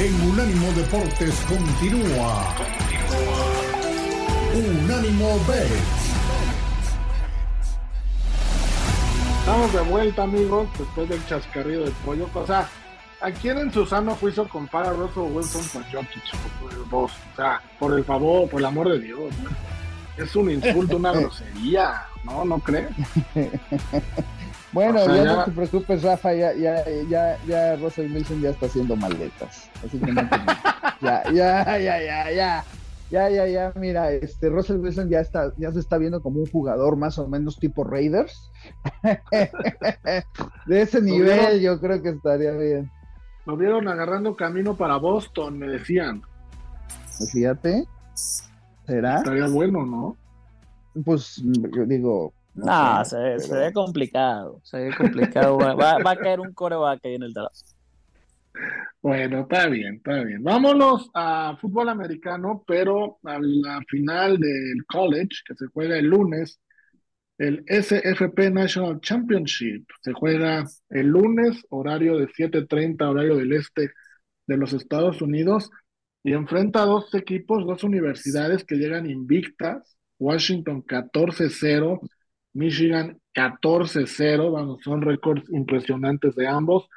en Unánimo Deportes continúa. Unánimo Bet. Estamos de vuelta, amigos, después del chascarrillo del pollo. O sea, ¿a quién en su sano juicio compara a Russell Wilson con Jokic? Por O sea, por el favor, por el amor de Dios. Es un insulto, una grosería. ¿No? ¿No crees? Bueno, ya, no te preocupes, Rafa, ya, ya, ya, ya Russell Wilson ya está haciendo maletas. Así que no ya, ya, ya, ya, ya. Ya, ya, ya, mira, este Russell Wilson ya está, ya se está viendo como un jugador más o menos tipo Raiders. de ese nivel yo creo que estaría bien. Lo vieron agarrando camino para Boston, me decían. Pues fíjate. ¿Será? Estaría bueno, ¿no? Pues yo digo, no, se, ve complicado. Se ve complicado. va, a caer un coreback ahí en el Dallas. Bueno, está bien, está bien. Vámonos a fútbol americano, pero a la final del college, que se juega el lunes, el SFP National Championship. Se juega el lunes, horario de 7:30, horario del este de los Estados Unidos, y enfrenta a dos equipos, dos universidades que llegan invictas. Washington 14-0 Michigan 14-0, vamos, son récords impresionantes de ambos.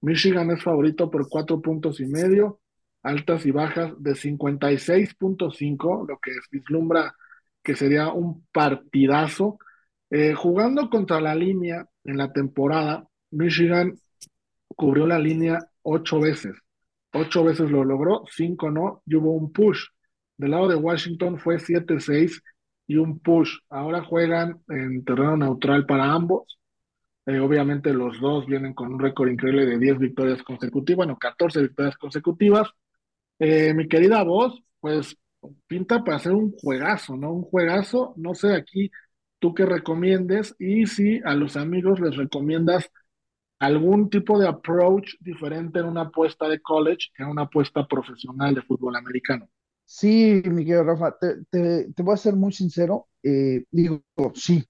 Michigan es favorito por cuatro puntos y medio, altas y bajas de 56.5, lo que vislumbra que sería un partidazo. Eh, jugando contra la línea en la temporada, Michigan cubrió la línea ocho veces. Ocho veces lo logró, cinco no, y hubo un push. Del lado de Washington fue 7-6 y un push. Ahora juegan en terreno neutral para ambos. Eh, obviamente los dos vienen con un récord increíble de 10 victorias consecutivas, bueno, 14 victorias consecutivas. Eh, mi querida voz, pues pinta para hacer un juegazo, ¿no? Un juegazo, no sé aquí tú qué recomiendes y si a los amigos les recomiendas algún tipo de approach diferente en una apuesta de college que en una apuesta profesional de fútbol americano. Sí, Miguel Rafa, te, voy a ser muy sincero. Eh, digo, sí,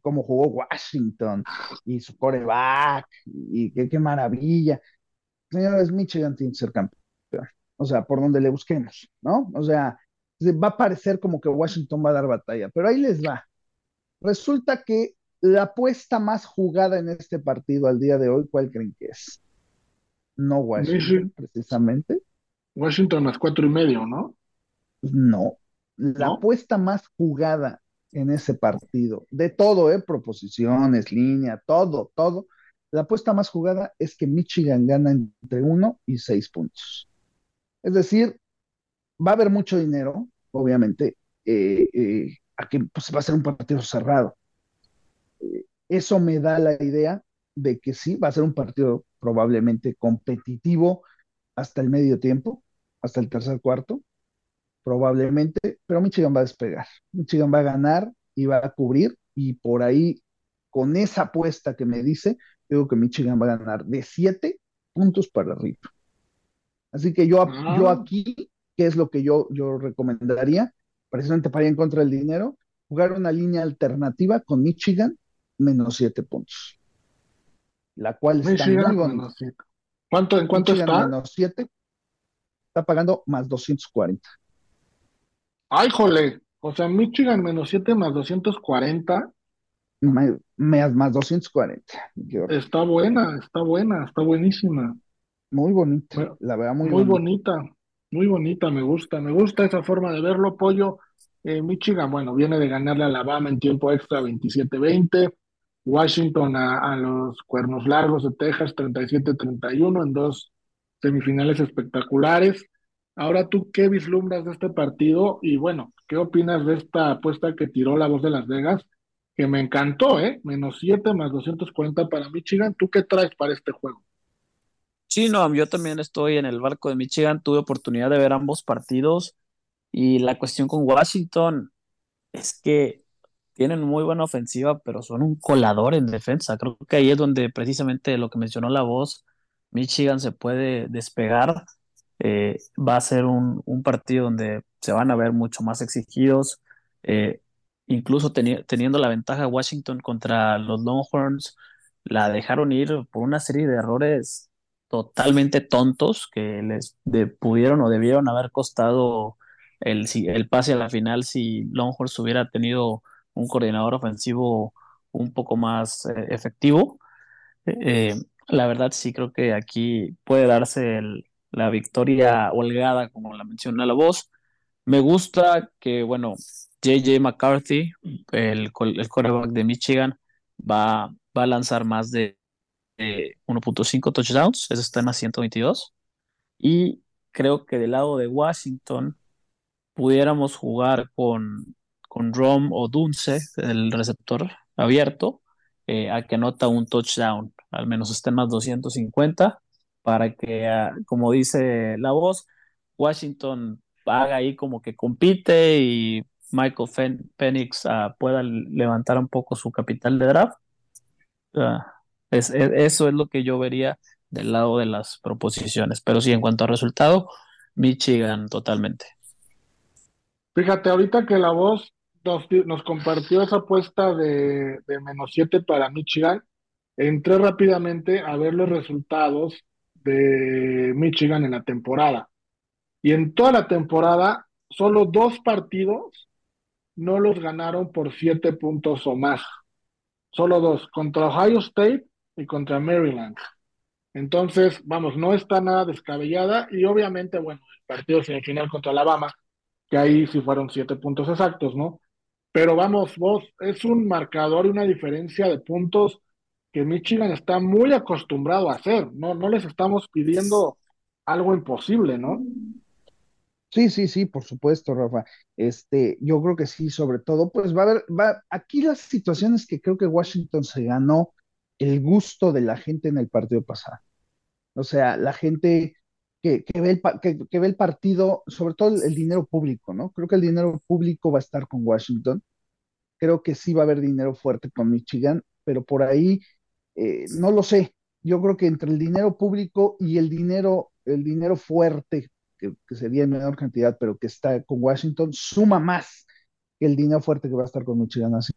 como jugó Washington y su coreback, y qué, maravilla. Señores, Michigan tiene que ser campeón. O sea, por donde le busquemos, ¿no? O sea, va a parecer como que Washington va a dar batalla, pero ahí les va. Resulta que la apuesta más jugada en este partido al día de hoy, ¿cuál creen que es? No Washington, precisamente. Washington más cuatro y medio, ¿no? No. La apuesta más jugada en ese partido, de todo, ¿eh? Proposiciones, línea, todo, todo. La apuesta más jugada es que Michigan gana entre 1 y 6 puntos. Es decir, va a haber mucho dinero, obviamente, eh, eh, aquí pues, va a ser un partido cerrado. Eh, eso me da la idea de que sí, va a ser un partido probablemente competitivo hasta el medio tiempo, hasta el tercer cuarto, probablemente, pero Michigan va a despegar. Michigan va a ganar y va a cubrir y por ahí, con esa apuesta que me dice, digo que Michigan va a ganar de 7 puntos para arriba. Así que yo, yo ah. aquí, ¿qué es lo que yo, yo recomendaría? Precisamente para ir en contra del dinero, jugar una línea alternativa con Michigan menos 7 puntos. La cual está muy bonita. ¿Cuánto, ¿En cuánto está? Menos 7. Está pagando más 240. Ay, jole. O sea, Michigan menos 7 más 240. Más, más 240. Está buena, está buena, está buenísima. Muy bonita, la verdad, muy, muy bonita. Muy bonita, me gusta, me gusta esa forma de verlo, Pollo. Eh, Michigan, bueno, viene de ganarle a Alabama en tiempo extra 27-20. Washington a, a, los Cuernos Largos de Texas 37-31 en dos semifinales espectaculares. Ahora tú, ¿qué vislumbras de este partido? Y bueno, ¿qué opinas de esta apuesta que tiró la voz de Las Vegas? Que me encantó, ¿eh? Menos 7 más 240 para Michigan. ¿Tú qué traes para este juego? Sí, no, yo también estoy en el barco de Michigan. Tuve oportunidad de ver ambos partidos. Y la cuestión con Washington es que tienen muy buena ofensiva, pero son un colador en defensa. Creo que ahí es donde precisamente lo que mencionó la voz, Michigan se puede despegar eh, va a ser un, partido donde se van a ver mucho más exigidos, eh, incluso teniendo la ventaja Washington contra los Longhorns, la dejaron ir por una serie de errores totalmente tontos que les pudieron o debieron haber costado el, el pase a la final si Longhorns hubiera tenido un coordinador ofensivo un poco más eh, efectivo. La verdad sí creo que aquí puede darse la victoria holgada, como la menciona la voz. Me gusta que, bueno, JJ McCarthy, el, el quarterback de Michigan, va, va a lanzar más de 1.5 touchdowns, eso está en la 122. Y creo que del lado de Washington pudiéramos jugar con, con Rom o Dunce, el receptor abierto, eh, a que anota un touchdown, al menos esté en más 250, para que, ah, como dice la voz, Washington haga ahí como que compite y Michael Penix ah, pueda levantar un poco su capital de draft. Ah, eso es lo que yo vería del lado de las proposiciones. Pero sí, en cuanto a resultado, Michigan totalmente. Fíjate, ahorita que la voz nos, compartió esa apuesta de, menos 7 para Michigan, entré rápidamente a ver los resultados de Michigan en la temporada. Y en toda la temporada, solo dos partidos no los ganaron por 7 puntos o más. Solo dos, contra Ohio State y contra Maryland. Entonces, vamos, no está nada descabellada y obviamente, bueno, el partido semifinal contra Alabama, que ahí sí fueron siete puntos exactos, ¿no? Pero vamos, vos, es un marcador y una diferencia de puntos que Michigan está muy acostumbrado a hacer, ¿no? No les estamos pidiendo algo imposible, ¿no? Sí, sí, sí, por supuesto, Rafa. Este, yo creo que sí, sobre todo, pues va a haber, va, aquí las situaciones que creo que Washington se ganó el gusto de la gente en el partido pasado. O sea, la gente que, ve el, que, ve el partido, sobre todo el, dinero público, ¿no? Creo que el dinero público va a estar con Washington. Creo que sí va a haber dinero fuerte con Michigan, pero por ahí eh, no lo sé. Yo creo que entre el dinero público y el dinero, el dinero fuerte, que, sería en menor cantidad, pero que está con Washington, suma más que el dinero fuerte que va a estar con Michigan. Así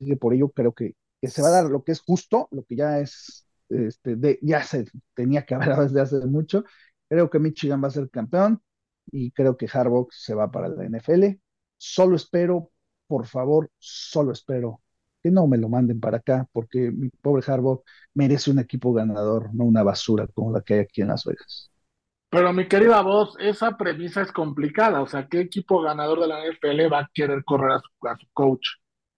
que por ello creo que, se va a dar lo que es justo, lo que ya es, este, de, ya se tenía que haber desde hace mucho. Creo que Michigan va a ser campeón y creo que Harbaugh se va para la NFL. Solo espero, por favor, solo espero que no me lo manden para acá, porque mi pobre Harbaugh merece un equipo ganador, no una basura como la que hay aquí en Las Vegas. Pero mi querida voz, esa premisa es complicada. O sea, ¿qué equipo ganador de la NFL va a querer correr a su coach?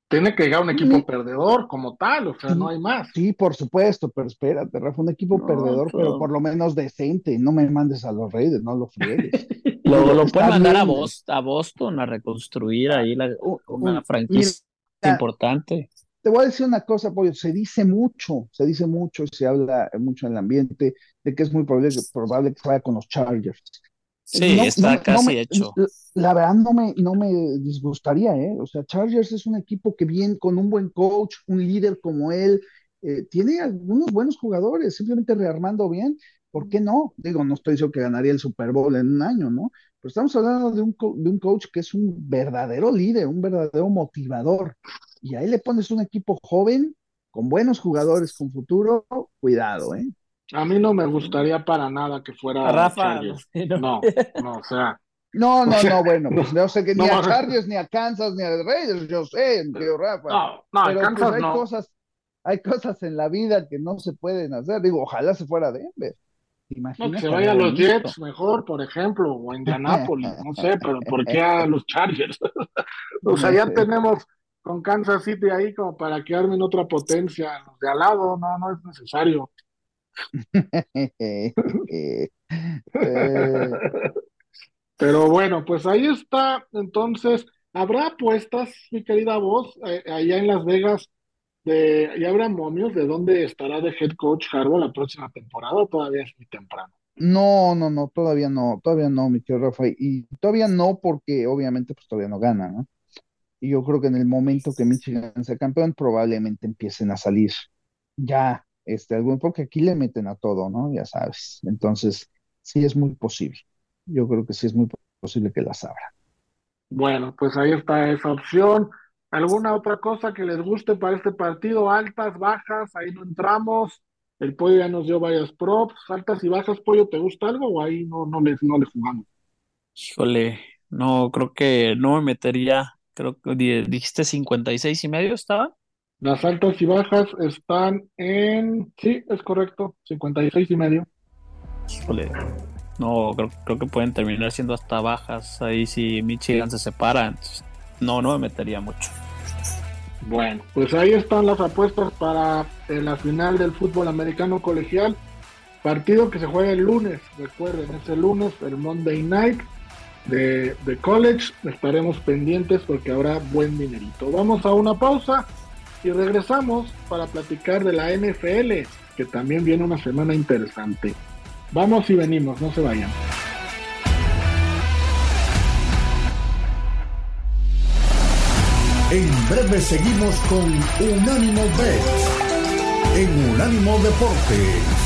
tiene que llegar un equipo perdedor como tal, o sea, no hay más. Sí, por supuesto, pero espérate, Rafa, un equipo perdedor, pero por lo menos decente, no me mandes a los Reyes, no lo friegues. lo, lo pueden mandar a Boston, a Boston a reconstruir ahí la, una franquicia importante. Te voy a decir una cosa, Pollo, se dice mucho, se dice mucho, se habla mucho en el ambiente de que es muy probable, probable que vaya con los Chargers. Sí, está casi hecho. La verdad no me, no me disgustaría, ¿eh? O sea, Chargers es un equipo que bien, con un buen coach, un líder como él, eh, tiene algunos buenos jugadores, simplemente rearmando bien, ¿por qué no? Digo, no estoy diciendo que ganaría el Super Bowl en un año, ¿no? Pero estamos hablando de un, de un coach que es un verdadero líder, un verdadero motivador. Y ahí le pones un equipo joven, con buenos jugadores, con futuro, cuidado, ¿eh? A mí no me gustaría para nada que fuera Rafa. No, no, o sea. No, no, no, bueno, pues no sé que ni a Chargers, ni a Kansas, ni a Raiders, yo sé, tío Rafa. No, no, pero pues, hay no. cosas, hay cosas en la vida que no se pueden hacer. Digo, ojalá se fuera Denver. No, que se vaya a los Jets mejor, por ejemplo, o a Indianapolis, no sé, pero ¿por qué a los Chargers? o sea, ya tenemos con Kansas City ahí como para que armen otra potencia de al lado, no, no es necesario. Pero bueno, pues ahí está. Entonces, ¿habrá apuestas, mi querida voz, eh, allá en Las Vegas? De, ¿Y habrá momios de dónde estará de head coach Harbaugh la próxima temporada o todavía es muy temprano? No, no, no, todavía no, todavía no, mi querido Rafael. Y todavía no porque obviamente pues todavía no gana, ¿no? Y yo creo que en el momento que Michigan sea campeón probablemente empiecen a salir ya este, algún, porque aquí le meten a todo, ¿no? Ya sabes. Entonces, sí es muy posible. Yo creo que sí es muy posible que las abra. Bueno, pues ahí está esa opción. ¿Alguna otra cosa que les guste para este partido? Altas, bajas, ahí no entramos. El pollo ya nos dio varias props, altas y bajas, pollo, ¿te gusta algo o ahí no, no, le, no le jugamos? Híjole, no, creo que no me metería, creo que dijiste 56 y medio estaba. Las altas y bajas están en, sí, es correcto, 56 y medio. Híjole, no, creo, creo que pueden terminar siendo hasta bajas ahí si Michigan se separa, no, no me metería mucho. Bueno, pues ahí están las apuestas para eh, la final del fútbol americano colegial. Partido que se juega el lunes, recuerden, es el lunes, el Monday Night de, college. Estaremos pendientes porque habrá buen dinerito. Vamos a una pausa y regresamos para platicar de la NFL, que también viene una semana interesante. Vamos y venimos, no se vayan. En breve seguimos con Unánimo Bet en Unánimo Deportes.